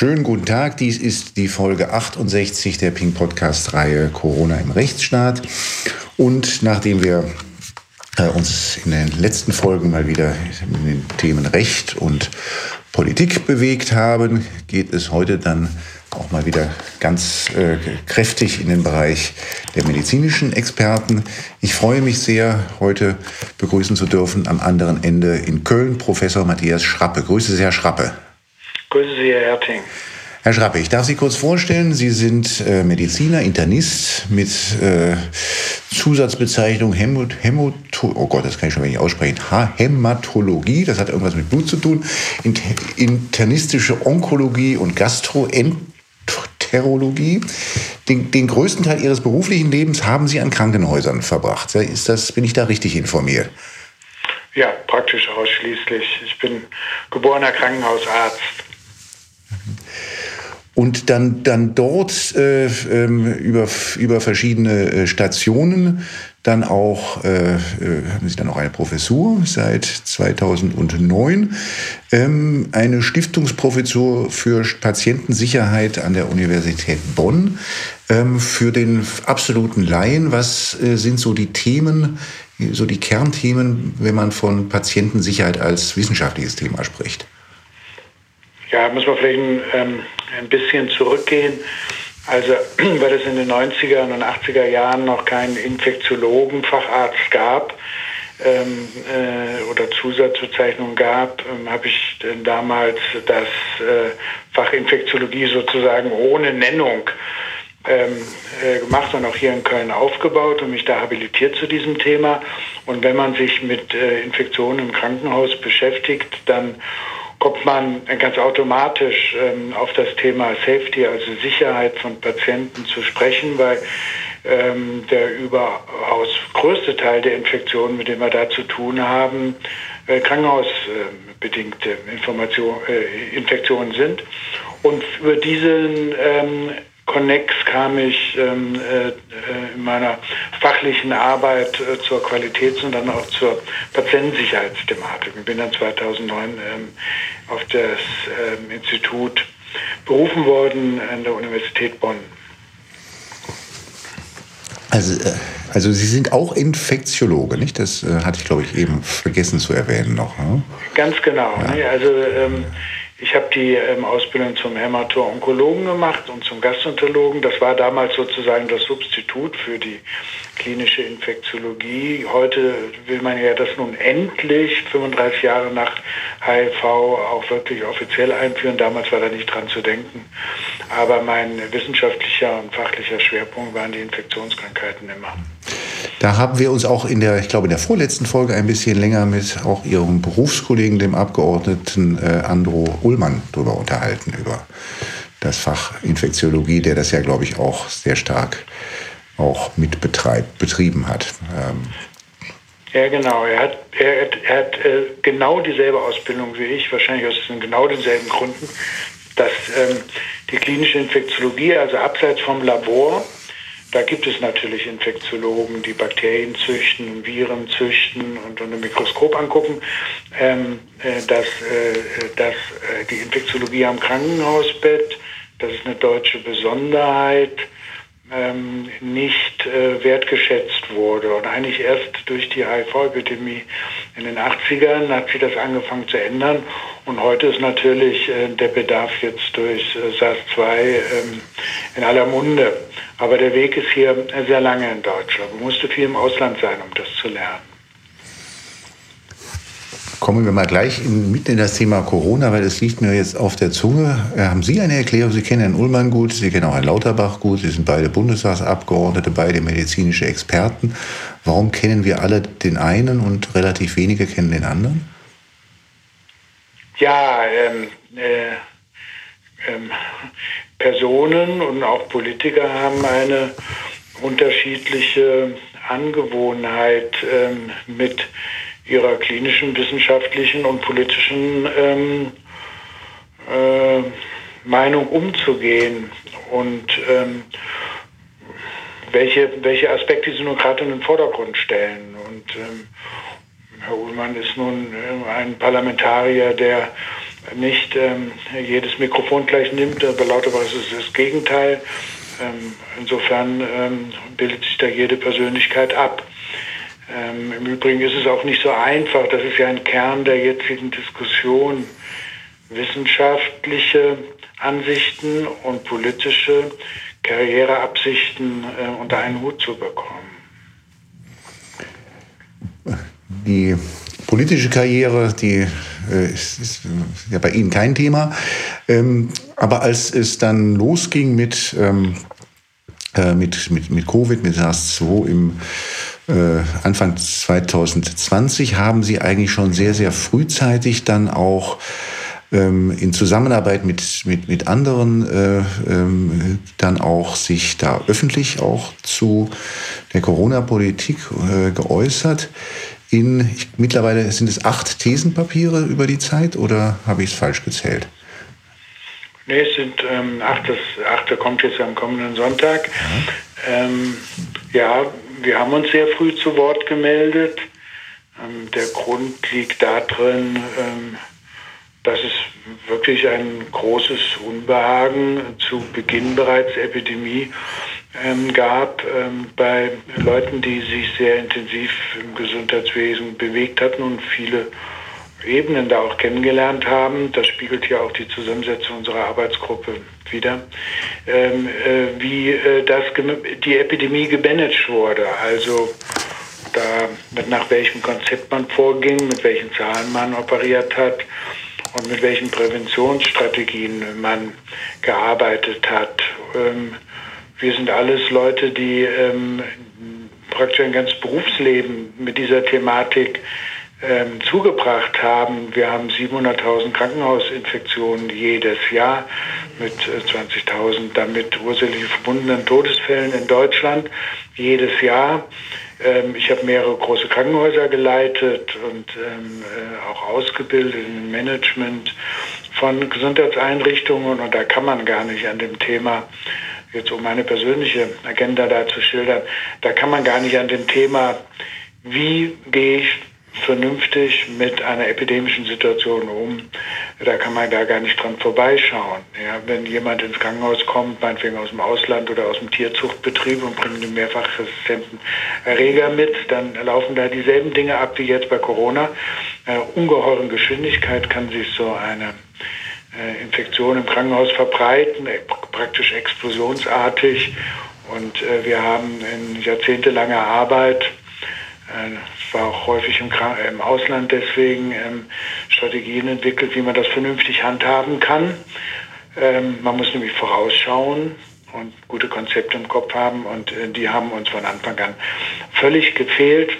Schönen guten Tag, dies ist die Folge 68 der Pink Podcast Reihe Corona im Rechtsstaat. Und nachdem wir äh, uns in den letzten Folgen mal wieder in den Themen Recht und Politik bewegt haben, geht es heute dann auch mal wieder ganz äh, kräftig in den Bereich der medizinischen Experten. Ich freue mich sehr, heute begrüßen zu dürfen am anderen Ende in Köln Professor Matthias Schrappe. Grüße Sie, Herr Schrappe. Grüße Sie, Herr Erting. Herr Schrappe, ich darf Sie kurz vorstellen. Sie sind äh, Mediziner, Internist mit äh, Zusatzbezeichnung Hämot, Hämot, oh Gott, das kann ich schon nicht aussprechen, Hämatologie, das hat irgendwas mit Blut zu tun, internistische Onkologie und Gastroenterologie. Den, den größten Teil Ihres beruflichen Lebens haben Sie an Krankenhäusern verbracht. Ist das, bin ich da richtig informiert? Ja, praktisch ausschließlich. Ich bin geborener Krankenhausarzt und dann, dann dort äh, ähm, über, über verschiedene äh, Stationen dann auch, äh, äh, haben Sie dann auch eine Professur seit 2009, ähm, eine Stiftungsprofessur für Patientensicherheit an der Universität Bonn. Ähm, für den absoluten Laien, was äh, sind so die Themen, so die Kernthemen, wenn man von Patientensicherheit als wissenschaftliches Thema spricht? Ja, muss man vielleicht ein, ähm, ein bisschen zurückgehen. Also, weil es in den 90er und 80er Jahren noch keinen Infektiologen-Facharzt gab ähm, äh, oder Zusatzbezeichnung gab, ähm, habe ich damals das äh, Fach Infektiologie sozusagen ohne Nennung ähm, äh, gemacht und auch hier in Köln aufgebaut und mich da habilitiert zu diesem Thema. Und wenn man sich mit äh, Infektionen im Krankenhaus beschäftigt, dann kommt man ganz automatisch ähm, auf das Thema Safety, also Sicherheit von Patienten zu sprechen, weil ähm, der überaus größte Teil der Infektionen, mit denen wir da zu tun haben, äh, krankenhausbedingte Information, äh, Infektionen sind. Und über diesen ähm, Connex kam ich ähm, äh, äh, in meiner fachlichen Arbeit äh, zur Qualitäts- und dann auch zur Patientensicherheitsthematik. Ich bin dann 2009 ähm, auf das ähm, Institut berufen worden an der Universität Bonn. Also, äh, also Sie sind auch Infektiologe, nicht? Das äh, hatte ich, glaube ich, eben vergessen zu erwähnen noch. Ne? Ganz genau. Ja. Ne? Also ähm, ich habe die ähm, Ausbildung zum Hämato-Onkologen gemacht und zum Gastroenterologen. Das war damals sozusagen das Substitut für die klinische Infektiologie. Heute will man ja das nun endlich 35 Jahre nach HIV auch wirklich offiziell einführen. Damals war da nicht dran zu denken. Aber mein wissenschaftlicher und fachlicher Schwerpunkt waren die Infektionskrankheiten immer. Da haben wir uns auch in der, ich glaube, in der vorletzten Folge ein bisschen länger mit auch Ihrem Berufskollegen, dem Abgeordneten äh, Andro Ullmann, darüber unterhalten, über das Fach Infektiologie, der das ja, glaube ich, auch sehr stark auch mit betreibt, betrieben hat. Ähm ja, genau. Er hat, er hat, er hat äh, genau dieselbe Ausbildung wie ich, wahrscheinlich aus genau denselben Gründen, dass ähm, die klinische Infektiologie, also abseits vom Labor, da gibt es natürlich Infektiologen, die Bakterien züchten, Viren züchten und unter Mikroskop angucken. Ähm, äh, dass, äh, dass äh, die Infektiologie am Krankenhausbett, das ist eine deutsche Besonderheit, ähm, nicht äh, wertgeschätzt wurde. Und eigentlich erst durch die HIV-Epidemie in den 80ern hat sich das angefangen zu ändern. Und heute ist natürlich äh, der Bedarf jetzt durch äh, SARS-2 ähm, in aller Munde. Aber der Weg ist hier sehr lange in Deutschland. Man musste viel im Ausland sein, um das zu lernen. Kommen wir mal gleich in, mitten in das Thema Corona, weil es liegt mir jetzt auf der Zunge. Äh, haben Sie eine Erklärung? Sie kennen Herrn Ullmann gut, Sie kennen auch Herrn Lauterbach gut, Sie sind beide Bundestagsabgeordnete, beide medizinische Experten. Warum kennen wir alle den einen und relativ wenige kennen den anderen? Ja, ähm, äh, ähm, Personen und auch Politiker haben eine unterschiedliche Angewohnheit ähm, mit ihrer klinischen, wissenschaftlichen und politischen ähm, äh, Meinung umzugehen und ähm, welche, welche Aspekte sie nun gerade in den Vordergrund stellen. Und ähm, Herr Ullmann ist nun äh, ein Parlamentarier, der nicht ähm, jedes Mikrofon gleich nimmt, aber lauterweise ist das Gegenteil. Ähm, insofern ähm, bildet sich da jede Persönlichkeit ab. Ähm, Im Übrigen ist es auch nicht so einfach, das ist ja ein Kern der jetzigen Diskussion, wissenschaftliche Ansichten und politische Karriereabsichten äh, unter einen Hut zu bekommen. Die politische Karriere, die äh, ist, ist, ja bei Ihnen kein Thema. Ähm, aber als es dann losging mit, ähm, äh, mit, mit, mit Covid, mit SARS-2 im äh, Anfang 2020, haben Sie eigentlich schon sehr, sehr frühzeitig dann auch ähm, in Zusammenarbeit mit, mit, mit anderen äh, ähm, dann auch sich da öffentlich auch zu der Corona-Politik äh, geäußert. In, ich, mittlerweile sind es acht Thesenpapiere über die Zeit oder habe ich es falsch gezählt? Nee, es sind ähm, acht, das achte kommt jetzt am kommenden Sonntag. Ja, ähm, ja wir haben uns sehr früh zu Wort gemeldet. Ähm, der Grund liegt darin, ähm, dass es wirklich ein großes Unbehagen zu Beginn bereits Epidemie ähm, gab ähm, bei Leuten, die sich sehr intensiv im Gesundheitswesen bewegt hatten und viele Ebenen da auch kennengelernt haben. Das spiegelt ja auch die Zusammensetzung unserer Arbeitsgruppe wieder, ähm, äh, wie äh, das die Epidemie gemanagt wurde. Also da, nach welchem Konzept man vorging, mit welchen Zahlen man operiert hat und mit welchen Präventionsstrategien man gearbeitet hat. Ähm, wir sind alles Leute, die ähm, praktisch ein ganzes Berufsleben mit dieser Thematik ähm, zugebracht haben. Wir haben 700.000 Krankenhausinfektionen jedes Jahr mit äh, 20.000 damit ursächlich verbundenen Todesfällen in Deutschland jedes Jahr. Ähm, ich habe mehrere große Krankenhäuser geleitet und ähm, äh, auch ausgebildet im Management von Gesundheitseinrichtungen und da kann man gar nicht an dem Thema jetzt um meine persönliche Agenda da zu schildern, da kann man gar nicht an dem Thema, wie gehe ich vernünftig mit einer epidemischen Situation um. Da kann man da gar nicht dran vorbeischauen. Ja, wenn jemand ins Krankenhaus kommt, meinetwegen aus dem Ausland oder aus dem Tierzuchtbetrieb und bringt einen mehrfach resistenten Erreger mit, dann laufen da dieselben Dinge ab wie jetzt bei Corona. Äh, ungeheuren Geschwindigkeit kann sich so eine äh, Infektion im Krankenhaus verbreiten, äh, praktisch explosionsartig. Und äh, wir haben in jahrzehntelanger Arbeit es war auch häufig im, im Ausland deswegen ähm, Strategien entwickelt, wie man das vernünftig handhaben kann. Ähm, man muss nämlich vorausschauen und gute Konzepte im Kopf haben und äh, die haben uns von Anfang an völlig gefehlt.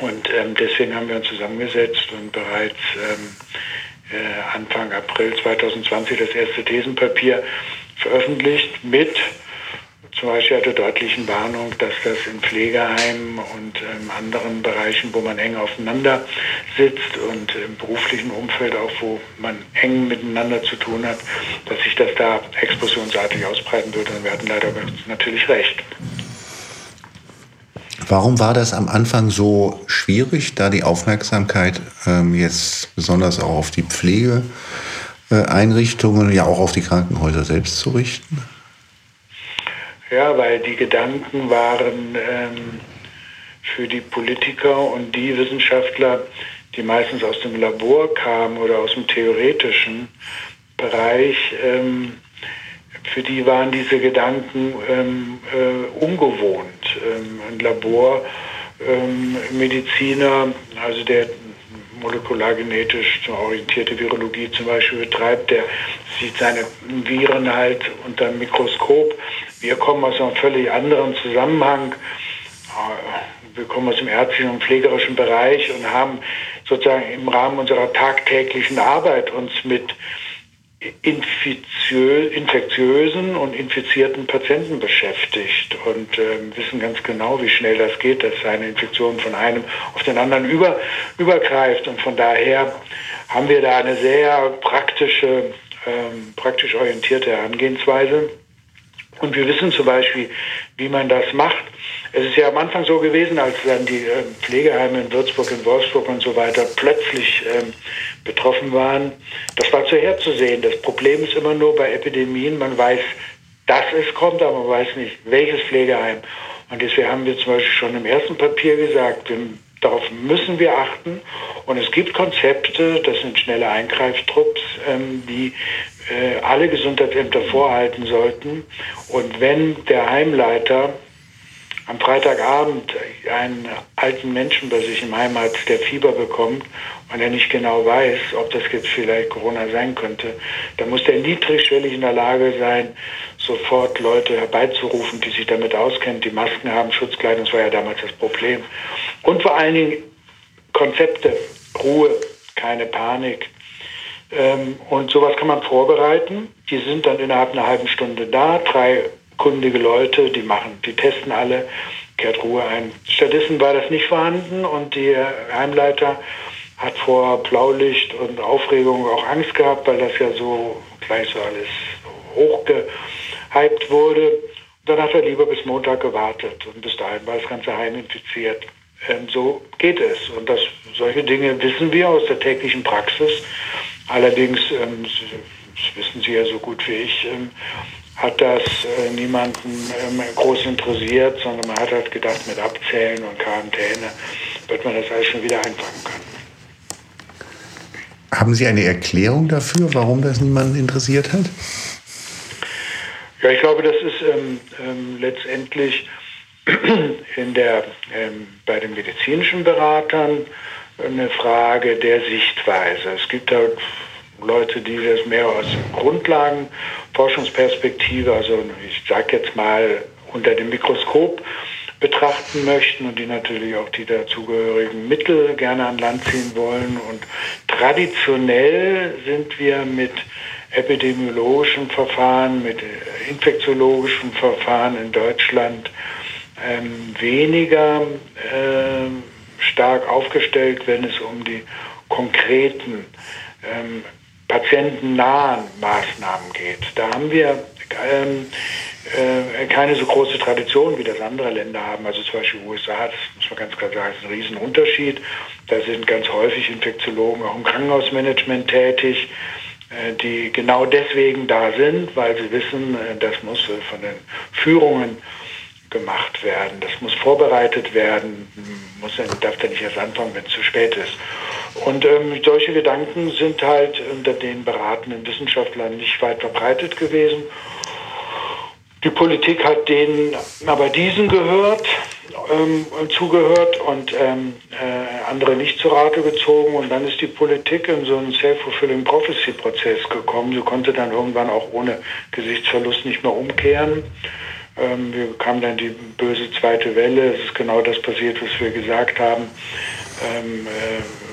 Und ähm, deswegen haben wir uns zusammengesetzt und bereits ähm, äh, Anfang April 2020 das erste Thesenpapier veröffentlicht mit zum Beispiel der deutlichen Warnung, dass das in Pflegeheimen und in anderen Bereichen, wo man eng aufeinander sitzt und im beruflichen Umfeld auch, wo man eng miteinander zu tun hat, dass sich das da explosionsartig ausbreiten würde. Und wir hatten leider natürlich recht. Warum war das am Anfang so schwierig, da die Aufmerksamkeit ähm, jetzt besonders auch auf die Pflegeeinrichtungen, ja auch auf die Krankenhäuser selbst zu richten? Ja, weil die Gedanken waren ähm, für die Politiker und die Wissenschaftler, die meistens aus dem Labor kamen oder aus dem theoretischen Bereich, ähm, für die waren diese Gedanken ähm, äh, ungewohnt. Ähm, ein Labormediziner, ähm, also der molekulargenetisch orientierte Virologie zum Beispiel betreibt, der sieht seine Viren halt unter dem Mikroskop. Wir kommen aus einem völlig anderen Zusammenhang. Äh, wir kommen aus dem ärztlichen und pflegerischen Bereich und haben sozusagen im Rahmen unserer tagtäglichen Arbeit uns mit infektiösen und infizierten Patienten beschäftigt und äh, wissen ganz genau, wie schnell das geht, dass eine Infektion von einem auf den anderen über, übergreift. Und von daher haben wir da eine sehr praktische, ähm, praktisch orientierte Herangehensweise. Und wir wissen zum Beispiel, wie man das macht. Es ist ja am Anfang so gewesen, als dann die äh, Pflegeheime in Würzburg, in Wolfsburg und so weiter plötzlich ähm, betroffen waren. Das war vorherzusehen. Das Problem ist immer nur bei Epidemien, man weiß, dass es kommt, aber man weiß nicht, welches Pflegeheim. Und deswegen haben wir zum Beispiel schon im ersten Papier gesagt, darauf müssen wir achten. Und es gibt Konzepte, das sind schnelle Eingreiftrupps, ähm, die äh, alle Gesundheitsämter vorhalten sollten. Und wenn der Heimleiter am Freitagabend einen alten Menschen bei sich im Heim hat, der Fieber bekommt und er nicht genau weiß, ob das jetzt vielleicht Corona sein könnte, dann muss der niedrigschwellig in der Lage sein, sofort Leute herbeizurufen, die sich damit auskennen, die Masken haben, Schutzkleidung, das war ja damals das Problem. Und vor allen Dingen Konzepte, Ruhe, keine Panik. Ähm, und sowas kann man vorbereiten. Die sind dann innerhalb einer halben Stunde da. Drei kundige Leute, die machen, die testen alle, kehrt Ruhe ein. Stattdessen war das nicht vorhanden und die Heimleiter hat vor Blaulicht und Aufregung auch Angst gehabt, weil das ja so gleich so alles hochgehypt wurde. Dann hat er lieber bis Montag gewartet und bis dahin war das ganze Heim infiziert. Ähm, so geht es. Und das, solche Dinge wissen wir aus der täglichen Praxis. Allerdings, ähm, das wissen Sie ja so gut wie ich, ähm, hat das äh, niemanden ähm, groß interessiert, sondern man hat halt gedacht, mit Abzählen und Quarantäne wird man das alles schon wieder einfangen können. Haben Sie eine Erklärung dafür, warum das niemanden interessiert hat? Ja, ich glaube, das ist ähm, ähm, letztendlich in der, ähm, bei den medizinischen Beratern eine Frage der Sichtweise. Es gibt halt Leute, die das mehr aus Grundlagenforschungsperspektive, also ich sage jetzt mal unter dem Mikroskop betrachten möchten und die natürlich auch die dazugehörigen Mittel gerne an Land ziehen wollen. Und traditionell sind wir mit epidemiologischen Verfahren, mit infektiologischen Verfahren in Deutschland ähm, weniger äh, stark aufgestellt, wenn es um die konkreten ähm, patientennahen Maßnahmen geht. Da haben wir ähm, äh, keine so große Tradition, wie das andere Länder haben. Also zum Beispiel USA, das muss man ganz klar sagen, ist ein Riesenunterschied. Da sind ganz häufig Infektiologen auch im Krankenhausmanagement tätig, äh, die genau deswegen da sind, weil sie wissen, äh, das muss äh, von den Führungen gemacht werden, das muss vorbereitet werden, muss, darf da nicht erst anfangen, wenn es zu spät ist. Und ähm, solche Gedanken sind halt unter den beratenden Wissenschaftlern nicht weit verbreitet gewesen. Die Politik hat denen aber diesen gehört, ähm, zugehört und ähm, äh, andere nicht zu Rate gezogen. Und dann ist die Politik in so einen Self-Fulfilling Prophecy-Prozess gekommen. Sie konnte dann irgendwann auch ohne Gesichtsverlust nicht mehr umkehren. Ähm, wir bekamen dann die böse zweite Welle. Es ist genau das passiert, was wir gesagt haben. Ähm, äh,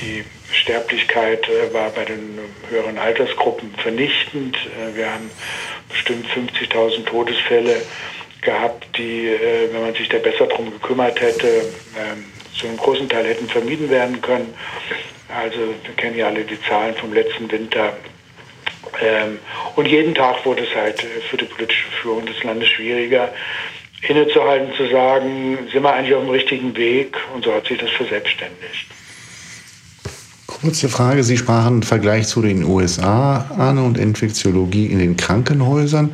die Sterblichkeit äh, war bei den höheren Altersgruppen vernichtend. Äh, wir haben bestimmt 50.000 Todesfälle gehabt, die, äh, wenn man sich da besser drum gekümmert hätte, ähm, zu einem großen Teil hätten vermieden werden können. Also wir kennen ja alle die Zahlen vom letzten Winter. Ähm, und jeden Tag wurde es halt für die politische Führung des Landes schwieriger, innezuhalten, zu sagen, sind wir eigentlich auf dem richtigen Weg? Und so hat sich das verselbstständigt. Kurze Frage. Sie sprachen einen Vergleich zu den USA an und Infektiologie in den Krankenhäusern.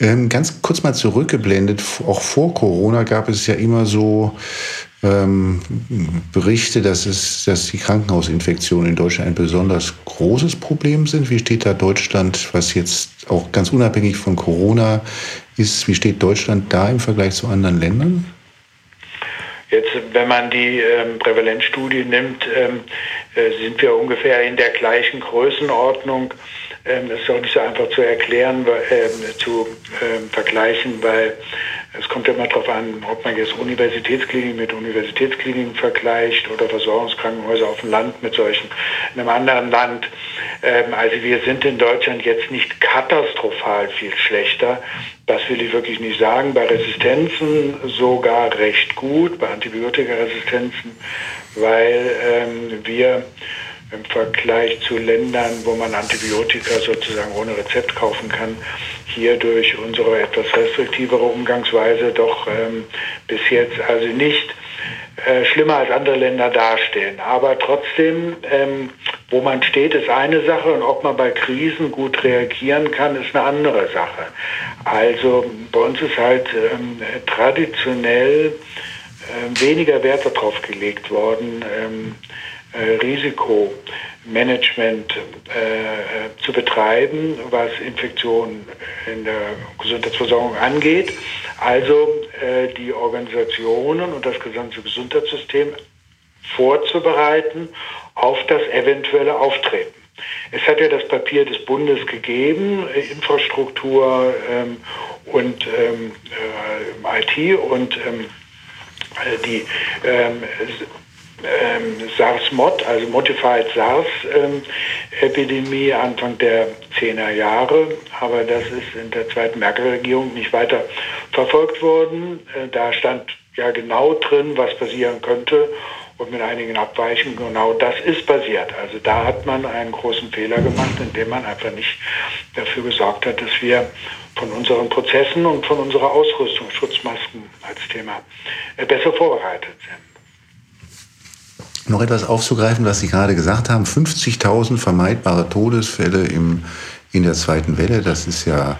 Ähm, ganz kurz mal zurückgeblendet, auch vor Corona gab es ja immer so ähm, Berichte, dass, es, dass die Krankenhausinfektionen in Deutschland ein besonders großes Problem sind. Wie steht da Deutschland, was jetzt auch ganz unabhängig von Corona ist, wie steht Deutschland da im Vergleich zu anderen Ländern? Jetzt, wenn man die ähm, Prävalenzstudie nimmt, ähm, äh, sind wir ungefähr in der gleichen Größenordnung. Ähm, das ist auch nicht so einfach zu erklären, äh, zu äh, vergleichen, weil es kommt ja immer darauf an, ob man jetzt Universitätskliniken mit Universitätskliniken vergleicht oder Versorgungskrankenhäuser auf dem Land mit solchen in einem anderen Land. Ähm, also wir sind in Deutschland jetzt nicht katastrophal viel schlechter. Das will ich wirklich nicht sagen. Bei Resistenzen sogar recht gut, bei Antibiotikaresistenzen, weil ähm, wir im Vergleich zu Ländern, wo man Antibiotika sozusagen ohne Rezept kaufen kann, hier durch unsere etwas restriktivere Umgangsweise doch ähm, bis jetzt also nicht äh, schlimmer als andere Länder dastehen. Aber trotzdem, ähm, wo man steht, ist eine Sache und ob man bei Krisen gut reagieren kann, ist eine andere Sache. Also bei uns ist halt ähm, traditionell äh, weniger Wert darauf gelegt worden, ähm, äh, Risikomanagement äh, zu betreiben, was Infektionen in der Gesundheitsversorgung angeht. Also äh, die Organisationen und das gesamte Gesundheitssystem vorzubereiten auf das eventuelle Auftreten. Es hat ja das Papier des Bundes gegeben, Infrastruktur ähm, und ähm, äh, IT und ähm, die ähm, SARS-MOD, also Modified SARS-Epidemie ähm, Anfang der 10er Jahre. Aber das ist in der zweiten Merkel-Regierung nicht weiter verfolgt worden. Äh, da stand ja genau drin, was passieren könnte und mit einigen Abweichungen genau das ist passiert. Also da hat man einen großen Fehler gemacht, indem man einfach nicht dafür gesorgt hat, dass wir von unseren Prozessen und von unserer Ausrüstung, Schutzmasken als Thema, äh, besser vorbereitet sind noch etwas aufzugreifen, was Sie gerade gesagt haben. 50.000 vermeidbare Todesfälle im, in der zweiten Welle, das ist ja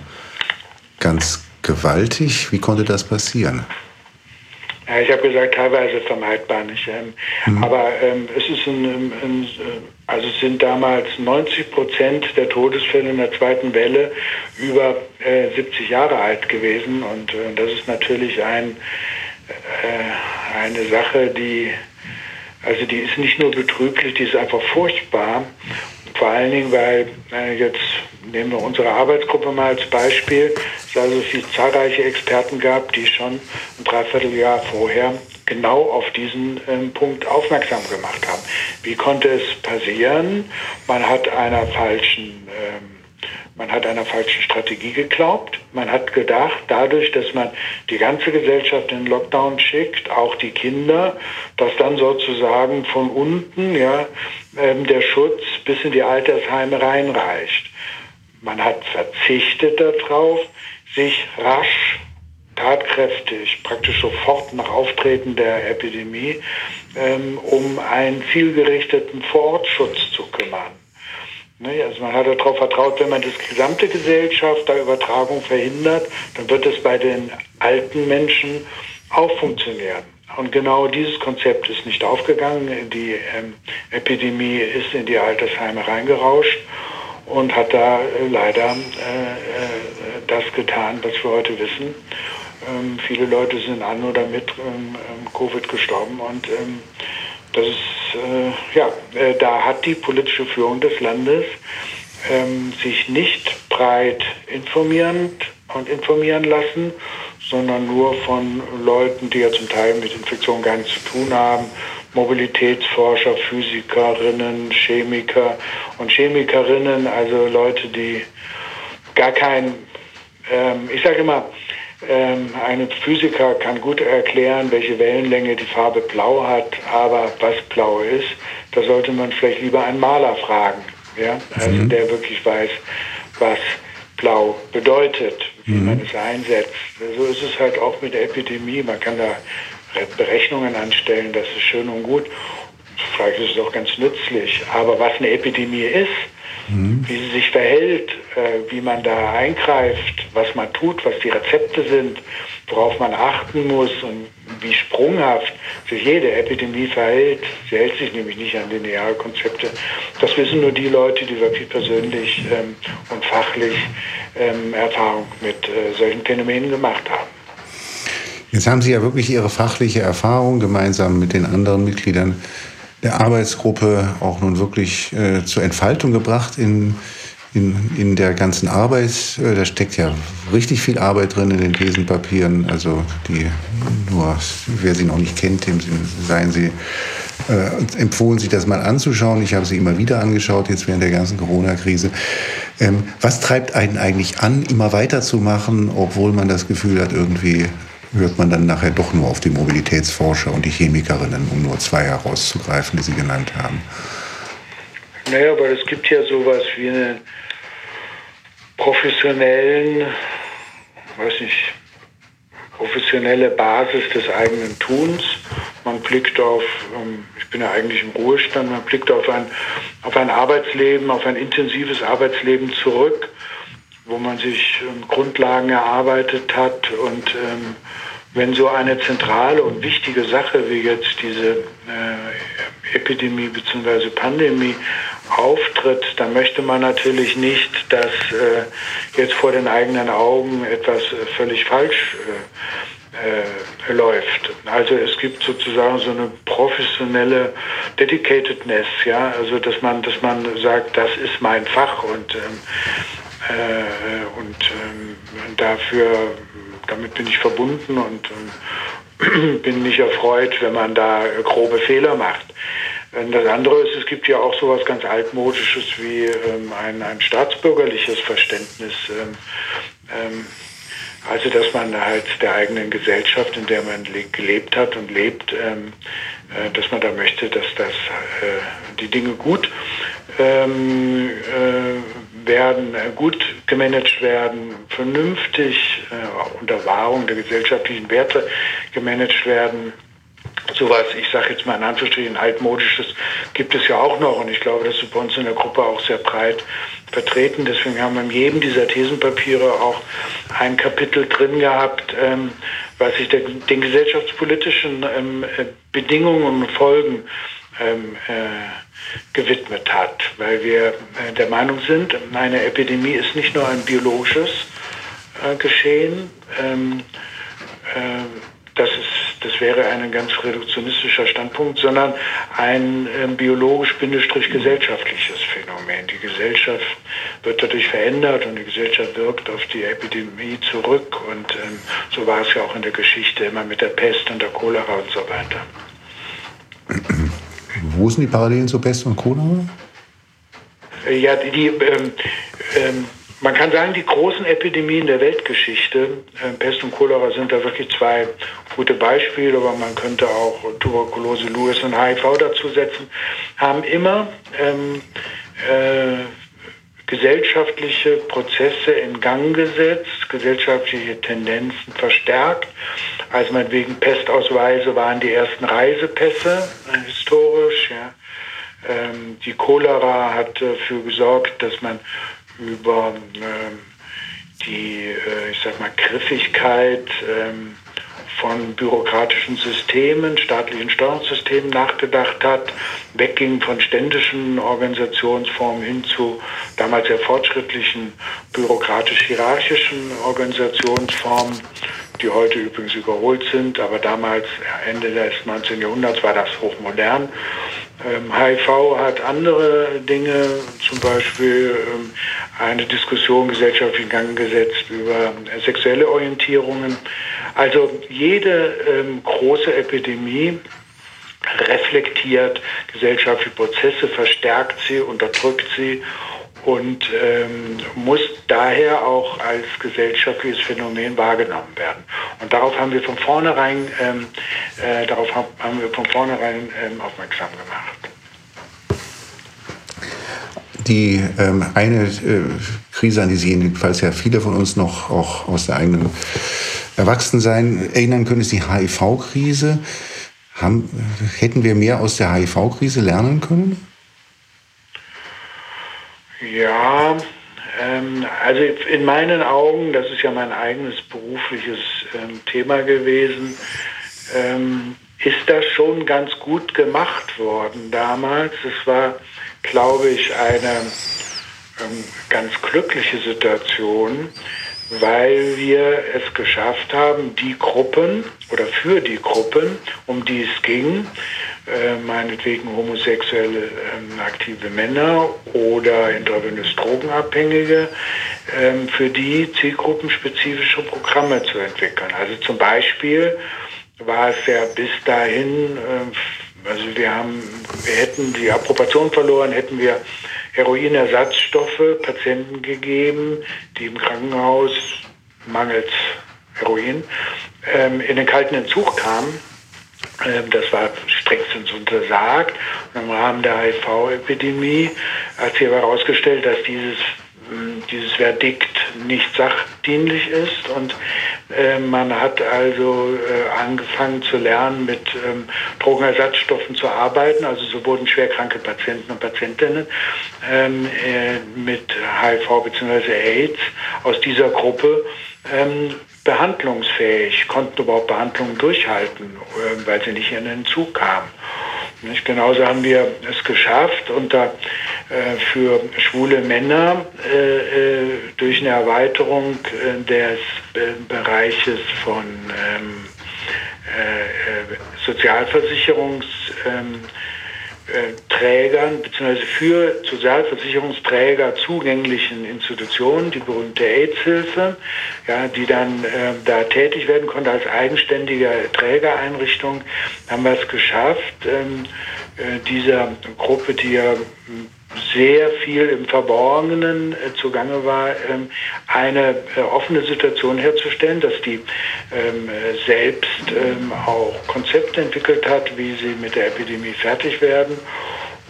ganz gewaltig. Wie konnte das passieren? Ja, ich habe gesagt, teilweise vermeidbar nicht. Ähm, mhm. Aber ähm, es ist ein, ein, also es sind damals 90 Prozent der Todesfälle in der zweiten Welle über äh, 70 Jahre alt gewesen. Und äh, das ist natürlich ein, äh, eine Sache, die also die ist nicht nur betrüblich, die ist einfach furchtbar. Vor allen Dingen, weil äh, jetzt nehmen wir unsere Arbeitsgruppe mal als Beispiel, es also viele zahlreiche Experten gab, die schon ein Dreivierteljahr vorher genau auf diesen ähm, Punkt aufmerksam gemacht haben. Wie konnte es passieren? Man hat einer falschen ähm, man hat einer falschen Strategie geglaubt. Man hat gedacht, dadurch, dass man die ganze Gesellschaft in Lockdown schickt, auch die Kinder, dass dann sozusagen von unten ja, ähm, der Schutz bis in die Altersheime reinreicht. Man hat verzichtet darauf, sich rasch tatkräftig, praktisch sofort nach Auftreten der Epidemie, ähm, um einen zielgerichteten Vorortschutz zu kümmern. Ne, also man hat darauf vertraut, wenn man das gesamte Gesellschaft der Übertragung verhindert, dann wird es bei den alten Menschen auch funktionieren. Und genau dieses Konzept ist nicht aufgegangen. Die ähm, Epidemie ist in die Altersheime reingerauscht und hat da äh, leider äh, äh, das getan, was wir heute wissen. Ähm, viele Leute sind an oder mit ähm, ähm Covid gestorben und ähm, das ist, äh, ja, äh, da hat die politische Führung des Landes ähm, sich nicht breit informierend und informieren lassen, sondern nur von Leuten, die ja zum Teil mit Infektionen gar nichts zu tun haben, Mobilitätsforscher, Physikerinnen, Chemiker und Chemikerinnen, also Leute, die gar kein, ähm, ich sage immer, ein Physiker kann gut erklären, welche Wellenlänge die Farbe blau hat, aber was blau ist, da sollte man vielleicht lieber einen Maler fragen, ja? also mhm. der wirklich weiß, was blau bedeutet, wie mhm. man es einsetzt. So ist es halt auch mit der Epidemie. Man kann da Berechnungen anstellen, das ist schön und gut. Vielleicht ist es auch ganz nützlich. Aber was eine Epidemie ist, mhm. wie sie sich verhält, äh, wie man da eingreift, was man tut, was die Rezepte sind, worauf man achten muss und wie sprunghaft sich jede Epidemie verhält. Sie hält sich nämlich nicht an lineare Konzepte. Das wissen nur die Leute, die wirklich persönlich ähm, und fachlich ähm, Erfahrung mit äh, solchen Phänomenen gemacht haben. Jetzt haben Sie ja wirklich Ihre fachliche Erfahrung gemeinsam mit den anderen Mitgliedern der Arbeitsgruppe auch nun wirklich äh, zur Entfaltung gebracht in, in, in der ganzen Arbeit. Äh, da steckt ja richtig viel Arbeit drin in den Thesenpapieren. Also die nur, wer sie noch nicht kennt, dem seien sie äh, empfohlen, sich das mal anzuschauen. Ich habe sie immer wieder angeschaut, jetzt während der ganzen Corona-Krise. Ähm, was treibt einen eigentlich an, immer weiterzumachen, obwohl man das Gefühl hat, irgendwie hört man dann nachher doch nur auf die Mobilitätsforscher und die Chemikerinnen, um nur zwei herauszugreifen, die Sie genannt haben. Naja, weil es gibt ja sowas wie einen professionellen, weiß nicht, professionelle Basis des eigenen Tuns. Man blickt auf, ähm, ich bin ja eigentlich im Ruhestand, man blickt auf ein, auf ein Arbeitsleben, auf ein intensives Arbeitsleben zurück, wo man sich ähm, Grundlagen erarbeitet hat und ähm, wenn so eine zentrale und wichtige Sache wie jetzt diese äh, Epidemie bzw. Pandemie auftritt, dann möchte man natürlich nicht, dass äh, jetzt vor den eigenen Augen etwas äh, völlig falsch äh, äh, läuft. Also es gibt sozusagen so eine professionelle Dedicatedness, ja, also dass man, dass man sagt, das ist mein Fach und ähm, äh, und ähm, dafür damit bin ich verbunden und ähm, bin nicht erfreut, wenn man da grobe Fehler macht. Das andere ist, es gibt ja auch sowas ganz altmodisches wie ähm, ein, ein staatsbürgerliches Verständnis. Also, dass man halt der eigenen Gesellschaft, in der man gelebt hat und lebt, ähm, äh, dass man da möchte, dass das äh, die Dinge gut ähm, äh, werden, äh, gut gemanagt werden, vernünftig äh, unter Wahrung der gesellschaftlichen Werte gemanagt werden. Sowas, ich sage jetzt mal in Anführungsstrichen altmodisches, gibt es ja auch noch und ich glaube, das ist bei uns in der Gruppe auch sehr breit vertreten. Deswegen haben wir in jedem dieser Thesenpapiere auch ein Kapitel drin gehabt, ähm, was sich der, den gesellschaftspolitischen ähm, äh, Bedingungen und Folgen ähm, äh, gewidmet hat, weil wir äh, der Meinung sind, eine Epidemie ist nicht nur ein biologisches äh, Geschehen, ähm, äh, das, ist, das wäre ein ganz reduktionistischer Standpunkt, sondern ein äh, biologisch-gesellschaftliches Phänomen. Die Gesellschaft wird dadurch verändert und die Gesellschaft wirkt auf die Epidemie zurück und ähm, so war es ja auch in der Geschichte immer mit der Pest und der Cholera und so weiter. Wo sind die Parallelen zur Pest und Cholera? Ja, die, ähm, ähm, man kann sagen, die großen Epidemien der Weltgeschichte, äh, Pest und Cholera sind da wirklich zwei gute Beispiele, aber man könnte auch Tuberkulose, Lewis und HIV dazu setzen, haben immer ähm, äh, gesellschaftliche Prozesse in Gang gesetzt, gesellschaftliche Tendenzen verstärkt. Also meinetwegen Pestausweise waren die ersten Reisepässe, äh, historisch. Ja. Ähm, die Cholera hat dafür gesorgt, dass man über ähm, die, äh, ich sag mal, Griffigkeit ähm, von bürokratischen Systemen, staatlichen Steuerungssystemen nachgedacht hat, wegging von ständischen Organisationsformen hin zu damals sehr fortschrittlichen bürokratisch-hierarchischen Organisationsformen, die heute übrigens überholt sind, aber damals, Ende des 19. Jahrhunderts, war das hochmodern. Ähm, HIV hat andere Dinge, zum Beispiel ähm, eine Diskussion gesellschaftlich in Gang gesetzt über sexuelle Orientierungen. Also jede ähm, große Epidemie reflektiert gesellschaftliche Prozesse, verstärkt sie, unterdrückt sie und ähm, muss daher auch als gesellschaftliches Phänomen wahrgenommen werden. Und darauf haben wir von vornherein, ähm, äh, darauf haben wir von vornherein ähm, aufmerksam gemacht. Die ähm, eine äh, Krise, an die Sie jedenfalls ja viele von uns noch auch aus der eigenen Erwachsensein erinnern können, ist die HIV-Krise. hätten wir mehr aus der HIV-Krise lernen können? Ja, ähm, also in meinen Augen, das ist ja mein eigenes berufliches ähm, Thema gewesen, ähm, ist das schon ganz gut gemacht worden damals. Es war, glaube ich, eine ähm, ganz glückliche Situation, weil wir es geschafft haben, die Gruppen oder für die Gruppen, um die es ging, äh, meinetwegen homosexuelle ähm, aktive Männer oder intravenös Drogenabhängige, ähm, für die zielgruppenspezifische Programme zu entwickeln. Also zum Beispiel war es ja bis dahin, äh, also wir haben, wir hätten die Approbation verloren, hätten wir Heroinersatzstoffe Patienten gegeben, die im Krankenhaus mangels Heroin ähm, in den kalten Entzug kamen. Ähm, das war strengstens untersagt. Und im Rahmen der HIV-Epidemie hat sich aber herausgestellt, dass dieses dieses Verdikt nicht sachdienlich ist und äh, man hat also äh, angefangen zu lernen, mit ähm, Drogenersatzstoffen zu arbeiten. Also so wurden schwerkranke Patienten und Patientinnen ähm, äh, mit HIV bzw. AIDS aus dieser Gruppe ähm, behandlungsfähig, konnten überhaupt Behandlungen durchhalten, äh, weil sie nicht in den Zug kamen. Nicht? Genauso haben wir es geschafft, unter, für schwule Männer äh, äh durch eine Erweiterung äh, des äh, Bereiches von ähm, äh, Sozialversicherungs ähm, äh, bzw. für Sozialversicherungsträger zugänglichen Institutionen, die berühmte AIDS-Hilfe, ja, die dann äh, da tätig werden konnte als eigenständige Trägereinrichtung, haben wir es geschafft, ähm, äh, dieser Gruppe, die ja sehr viel im Verborgenen äh, zugange war, ähm, eine äh, offene Situation herzustellen, dass die ähm, selbst ähm, auch Konzepte entwickelt hat, wie sie mit der Epidemie fertig werden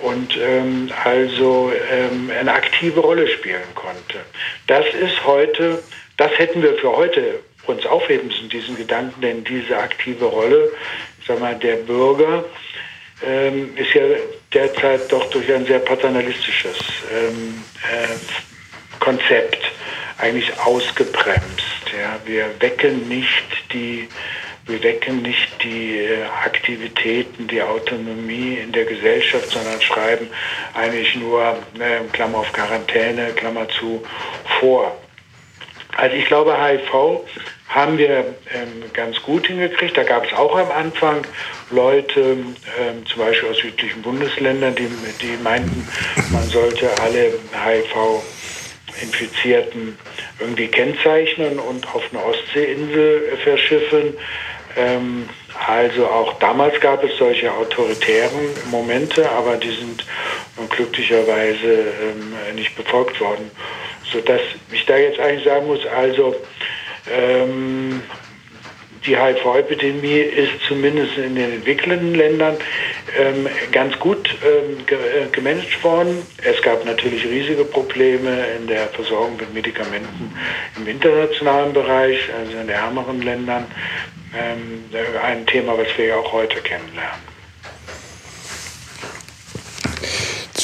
und ähm, also ähm, eine aktive Rolle spielen konnte. Das ist heute, das hätten wir für heute uns aufheben müssen, diesen Gedanken, denn diese aktive Rolle, ich sag mal, der Bürger, ähm, ist ja derzeit doch durch ein sehr paternalistisches ähm, äh, Konzept eigentlich ausgebremst. Ja. Wir wecken nicht die wir wecken nicht die äh, Aktivitäten, die Autonomie in der Gesellschaft, sondern schreiben eigentlich nur, äh, Klammer auf Quarantäne, Klammer zu, vor. Also ich glaube, HIV haben wir ähm, ganz gut hingekriegt. Da gab es auch am Anfang Leute, ähm, zum Beispiel aus südlichen Bundesländern, die, die meinten, man sollte alle HIV-Infizierten irgendwie kennzeichnen und auf eine Ostseeinsel verschiffen. Ähm, also auch damals gab es solche autoritären Momente, aber die sind glücklicherweise ähm, nicht befolgt worden. Sodass ich da jetzt eigentlich sagen muss, also ähm, die HIV-Epidemie ist zumindest in den entwickelnden Ländern ähm, ganz gut ähm, ge äh, gemanagt worden. Es gab natürlich riesige Probleme in der Versorgung mit Medikamenten im internationalen Bereich, also in den ärmeren Ländern. Ähm, ein Thema, was wir ja auch heute kennenlernen.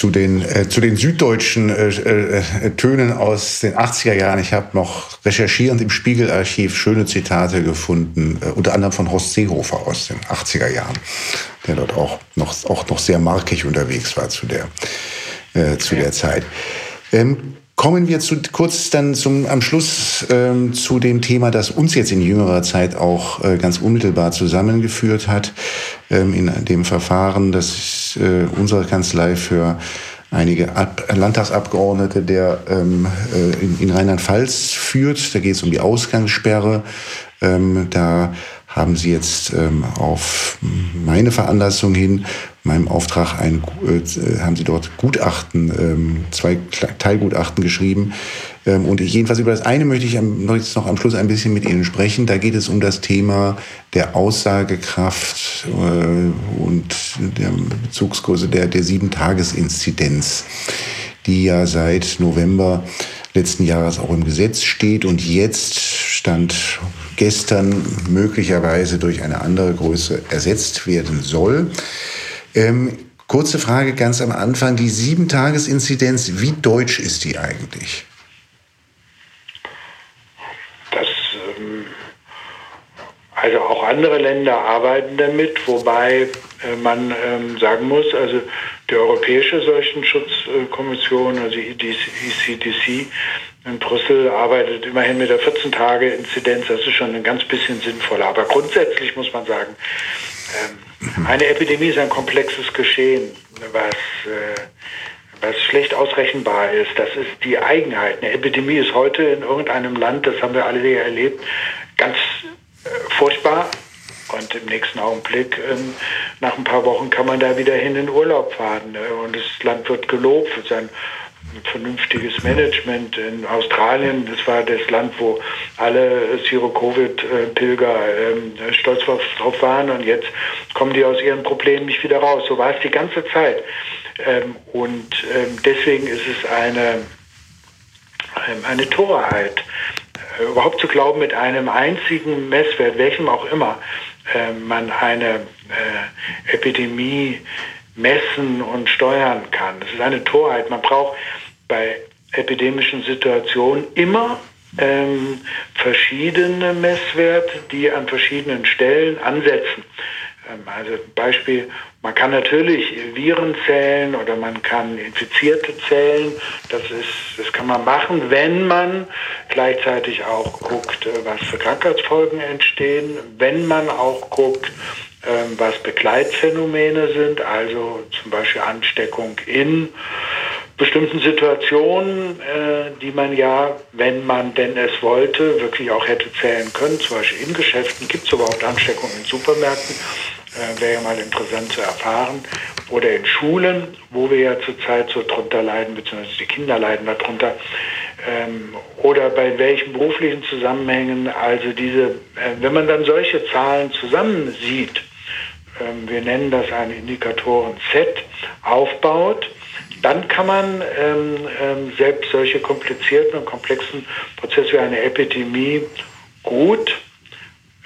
Zu den, äh, zu den süddeutschen äh, äh, Tönen aus den 80er Jahren. Ich habe noch recherchierend im Spiegelarchiv schöne Zitate gefunden, äh, unter anderem von Horst Seehofer aus den 80er Jahren, der dort auch noch, auch noch sehr markig unterwegs war zu der, äh, zu der Zeit. Ähm, Kommen wir zu, kurz dann zum, am Schluss ähm, zu dem Thema, das uns jetzt in jüngerer Zeit auch äh, ganz unmittelbar zusammengeführt hat, ähm, in dem Verfahren, das äh, unsere Kanzlei für einige Ab Landtagsabgeordnete der ähm, äh, in, in Rheinland-Pfalz führt. Da geht es um die Ausgangssperre. Ähm, da haben sie jetzt ähm, auf meine Veranlassung hin, meinem Auftrag, ein, äh, haben sie dort Gutachten, ähm, zwei Teilgutachten geschrieben. Ähm, und jedenfalls über das eine möchte ich am, jetzt noch am Schluss ein bisschen mit Ihnen sprechen. Da geht es um das Thema der Aussagekraft äh, und der Bezugsgröße der, der Sieben-Tages-Inzidenz, die ja seit November letzten Jahres auch im Gesetz steht und jetzt stand gestern möglicherweise durch eine andere Größe ersetzt werden soll. Ähm, kurze Frage ganz am Anfang. Die Sieben-Tages-Inzidenz, wie deutsch ist die eigentlich? Das, ähm, also auch andere Länder arbeiten damit, wobei äh, man ähm, sagen muss, also die Europäische Seuchenschutzkommission, also die ECDC, in Brüssel arbeitet immerhin mit der 14-Tage-Inzidenz. Das ist schon ein ganz bisschen sinnvoller. Aber grundsätzlich muss man sagen, ähm, eine Epidemie ist ein komplexes Geschehen, was, äh, was schlecht ausrechenbar ist. Das ist die Eigenheit. Eine Epidemie ist heute in irgendeinem Land, das haben wir alle hier erlebt, ganz äh, furchtbar. Und im nächsten Augenblick, ähm, nach ein paar Wochen, kann man da wieder hin in Urlaub fahren. Ne? Und das Land wird gelobt für sein vernünftiges Management. In Australien, das war das Land, wo alle Zero-Covid-Pilger ähm, stolz drauf waren und jetzt kommen die aus ihren Problemen nicht wieder raus. So war es die ganze Zeit. Ähm, und ähm, deswegen ist es eine, eine Torheit, äh, überhaupt zu glauben, mit einem einzigen Messwert, welchem auch immer, man eine äh, Epidemie messen und steuern kann. Das ist eine Torheit. Man braucht bei epidemischen Situationen immer ähm, verschiedene Messwerte, die an verschiedenen Stellen ansetzen. Ähm, also Beispiel, man kann natürlich Viren zählen oder man kann Infizierte zählen. Das, ist, das kann man machen, wenn man gleichzeitig auch guckt, äh, was für Krankheitsfolgen entstehen, wenn man auch guckt, ähm, was Begleitphänomene sind, also zum Beispiel Ansteckung in bestimmten Situationen, äh, die man ja, wenn man denn es wollte, wirklich auch hätte zählen können. Zum Beispiel in Geschäften gibt es überhaupt Ansteckungen in Supermärkten. Äh, Wäre ja mal interessant zu erfahren. Oder in Schulen, wo wir ja zurzeit so drunter leiden, beziehungsweise die Kinder leiden darunter. Ähm, oder bei welchen beruflichen Zusammenhängen. Also diese, äh, wenn man dann solche Zahlen zusammensieht, ähm, wir nennen das ein Indikatoren-Set, aufbaut, dann kann man ähm, ähm, selbst solche komplizierten und komplexen Prozesse wie eine Epidemie gut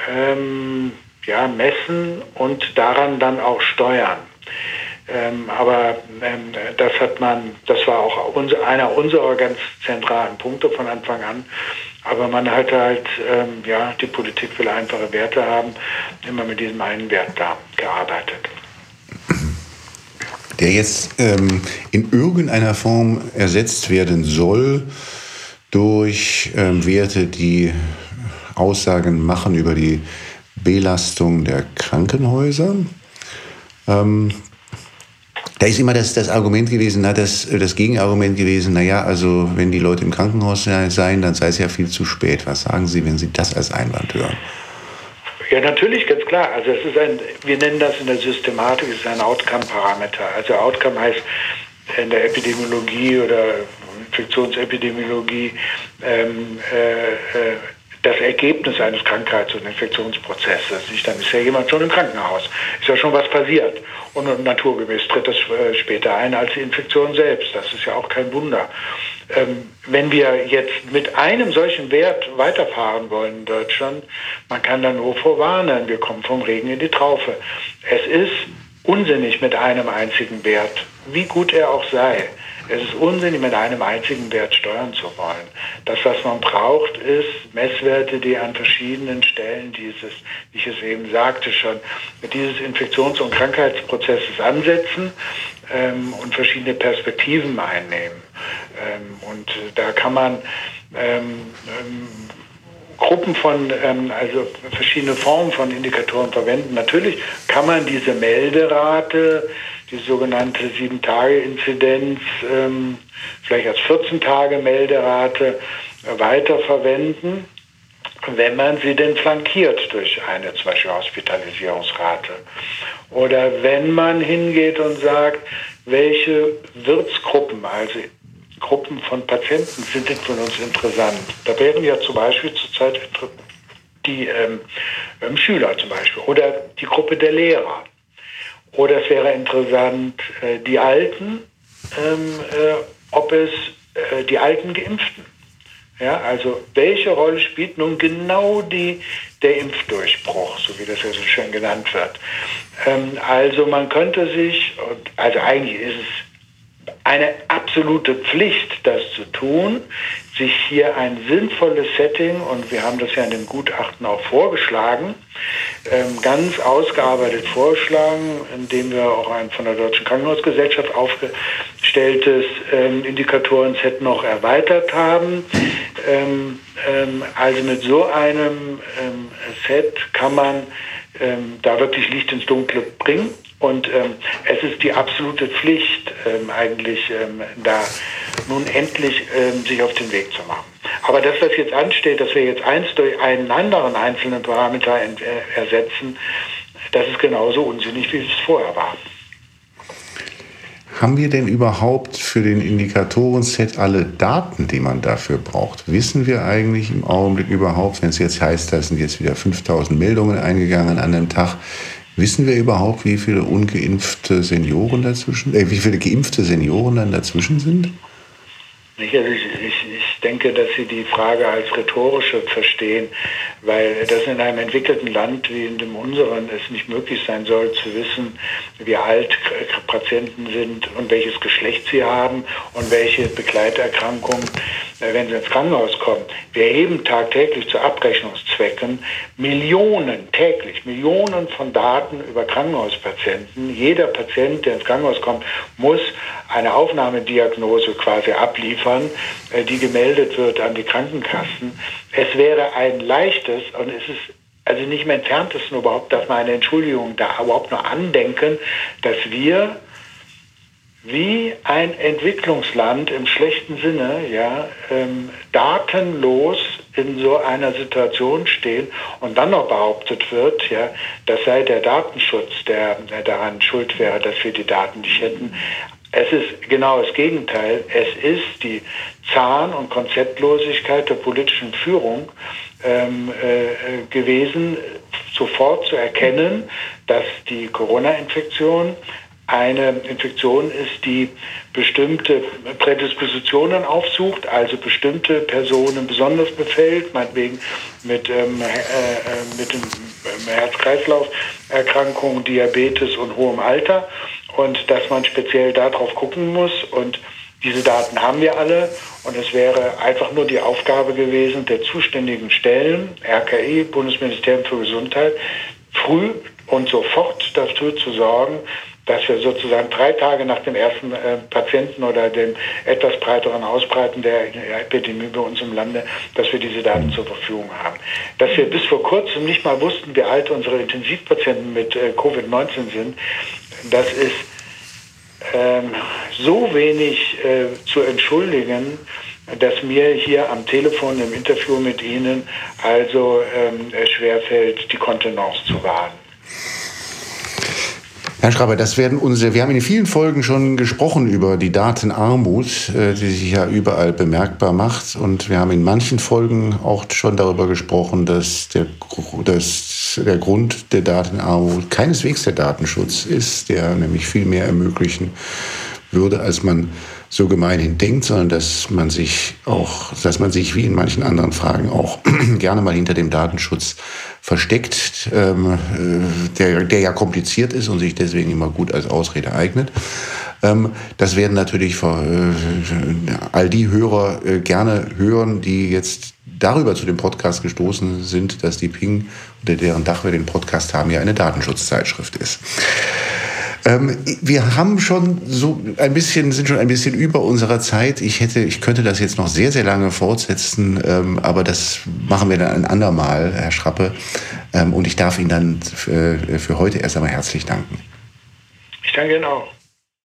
ähm, ja, messen und daran dann auch steuern. Ähm, aber ähm, das hat man, das war auch unser, einer unserer ganz zentralen Punkte von Anfang an. Aber man hat halt, ähm, ja, die Politik will einfache Werte haben, immer mit diesem einen Wert da gearbeitet der jetzt ähm, in irgendeiner Form ersetzt werden soll durch ähm, Werte, die Aussagen machen über die Belastung der Krankenhäuser. Ähm, da ist immer das, das Argument gewesen, na, das, das Gegenargument gewesen, naja, also wenn die Leute im Krankenhaus seien, dann sei es ja viel zu spät. Was sagen Sie, wenn Sie das als Einwand hören? Ja, natürlich, ganz klar. Also es ist ein, wir nennen das in der Systematik, es ist ein Outcome-Parameter. Also Outcome heißt in der Epidemiologie oder Infektionsepidemiologie ähm, äh, äh das Ergebnis eines Krankheits- und Infektionsprozesses. Nicht, dann ist ja jemand schon im Krankenhaus. Ist ja schon was passiert. Und naturgemäß tritt das äh, später ein als die Infektion selbst. Das ist ja auch kein Wunder. Ähm, wenn wir jetzt mit einem solchen Wert weiterfahren wollen in Deutschland, man kann da nur vorwarnen, wir kommen vom Regen in die Traufe. Es ist unsinnig mit einem einzigen Wert, wie gut er auch sei. Es ist unsinnig, mit einem einzigen Wert steuern zu wollen. Das, was man braucht, ist Messwerte, die an verschiedenen Stellen dieses, wie ich es eben sagte schon, dieses Infektions- und Krankheitsprozesses ansetzen ähm, und verschiedene Perspektiven einnehmen. Ähm, und da kann man ähm, ähm, Gruppen von, ähm, also verschiedene Formen von Indikatoren verwenden. Natürlich kann man diese Melderate, die sogenannte 7-Tage-Inzidenz, ähm, vielleicht als 14-Tage-Melderate äh, weiterverwenden, wenn man sie denn flankiert durch eine zum Beispiel Hospitalisierungsrate. Oder wenn man hingeht und sagt, welche Wirtsgruppen, also Gruppen von Patienten sind denn für uns interessant. Da wären ja zum Beispiel zurzeit die ähm, ähm, Schüler zum Beispiel oder die Gruppe der Lehrer. Oder es wäre interessant, äh, die Alten, ähm, äh, ob es äh, die alten Geimpften. Ja, also welche Rolle spielt nun genau die, der Impfdurchbruch, so wie das ja so schön genannt wird. Ähm, also man könnte sich, also eigentlich ist es eine absolute Pflicht, das zu tun, sich hier ein sinnvolles Setting, und wir haben das ja in dem Gutachten auch vorgeschlagen, ähm, ganz ausgearbeitet vorschlagen, indem wir auch ein von der Deutschen Krankenhausgesellschaft aufgestelltes ähm, Indikatoren-Set noch erweitert haben. Ähm, also mit so einem Set kann man da wirklich Licht ins Dunkle bringen und ähm, es ist die absolute Pflicht, ähm, eigentlich ähm, da nun endlich ähm, sich auf den Weg zu machen. Aber das jetzt ansteht, dass wir jetzt eins durch einen anderen einzelnen Parameter äh, ersetzen, das ist genauso unsinnig, wie es vorher war. haben wir denn überhaupt für den Indikatoren-Set alle Daten, die man dafür braucht? Wissen wir eigentlich im Augenblick überhaupt, wenn es jetzt heißt, da sind jetzt wieder 5000 Meldungen eingegangen an einem Tag, wissen wir überhaupt, wie viele ungeimpfte Senioren dazwischen, äh, wie viele geimpfte Senioren dann dazwischen sind? Ich, ich, ich, denke, dass Sie die Frage als rhetorische verstehen, weil das in einem entwickelten Land wie in dem unseren es nicht möglich sein soll zu wissen, wie alt Patienten sind und welches Geschlecht sie haben und welche Begleiterkrankungen, äh, wenn sie ins Krankenhaus kommen. Wir erheben tagtäglich zu Abrechnungszwecken Millionen, täglich Millionen von Daten über Krankenhauspatienten. Jeder Patient, der ins Krankenhaus kommt, muss eine Aufnahmediagnose quasi abliefern, äh, die gemeldet wird an die Krankenkassen. Es wäre ein leichtes und es ist also nicht im entferntesten überhaupt, dass wir eine Entschuldigung da überhaupt nur andenken, dass wir wie ein Entwicklungsland im schlechten Sinne, ja, ähm, datenlos in so einer Situation stehen und dann noch behauptet wird, ja, das sei der Datenschutz, der daran schuld wäre, dass wir die Daten nicht hätten. Es ist genau das Gegenteil. Es ist die Zahn- und Konzeptlosigkeit der politischen Führung ähm, äh, gewesen, sofort zu erkennen, dass die Corona-Infektion eine Infektion ist, die bestimmte Prädispositionen aufsucht, also bestimmte Personen besonders befällt, meinetwegen mit, ähm, äh, äh mit Herz-Kreislauf-Erkrankungen, Diabetes und hohem Alter und dass man speziell darauf gucken muss und diese Daten haben wir alle und es wäre einfach nur die Aufgabe gewesen der zuständigen Stellen, RKI, Bundesministerium für Gesundheit, früh und sofort dafür zu sorgen, dass wir sozusagen drei Tage nach dem ersten äh, Patienten oder dem etwas breiteren Ausbreiten der Epidemie bei uns im Lande, dass wir diese Daten zur Verfügung haben. Dass wir bis vor kurzem nicht mal wussten, wie alt unsere Intensivpatienten mit äh, Covid-19 sind, das ist ähm, so wenig äh, zu entschuldigen, dass mir hier am Telefon im Interview mit Ihnen also ähm, schwerfällt, die Kontenance zu wahren. Herr Schraber, das werden unsere, wir haben in vielen Folgen schon gesprochen über die Datenarmut, äh, die sich ja überall bemerkbar macht. Und wir haben in manchen Folgen auch schon darüber gesprochen, dass der, dass der Grund der Datenarmut keineswegs der Datenschutz ist, der nämlich viel mehr ermöglichen würde, als man so gemeinhin denkt, sondern dass man sich auch, dass man sich wie in manchen anderen Fragen auch gerne mal hinter dem Datenschutz versteckt, ähm, äh, der, der ja kompliziert ist und sich deswegen immer gut als Ausrede eignet. Ähm, das werden natürlich äh, all die Hörer äh, gerne hören, die jetzt darüber zu dem Podcast gestoßen sind, dass die Ping, unter deren Dach wir den Podcast haben, ja eine Datenschutzzeitschrift ist. Ähm, wir haben schon so ein bisschen, sind schon ein bisschen über unserer Zeit. Ich hätte, ich könnte das jetzt noch sehr, sehr lange fortsetzen, ähm, aber das machen wir dann ein andermal, Herr Schrappe. Und ich darf Ihnen dann für, für heute erst einmal herzlich danken. Ich danke Ihnen auch.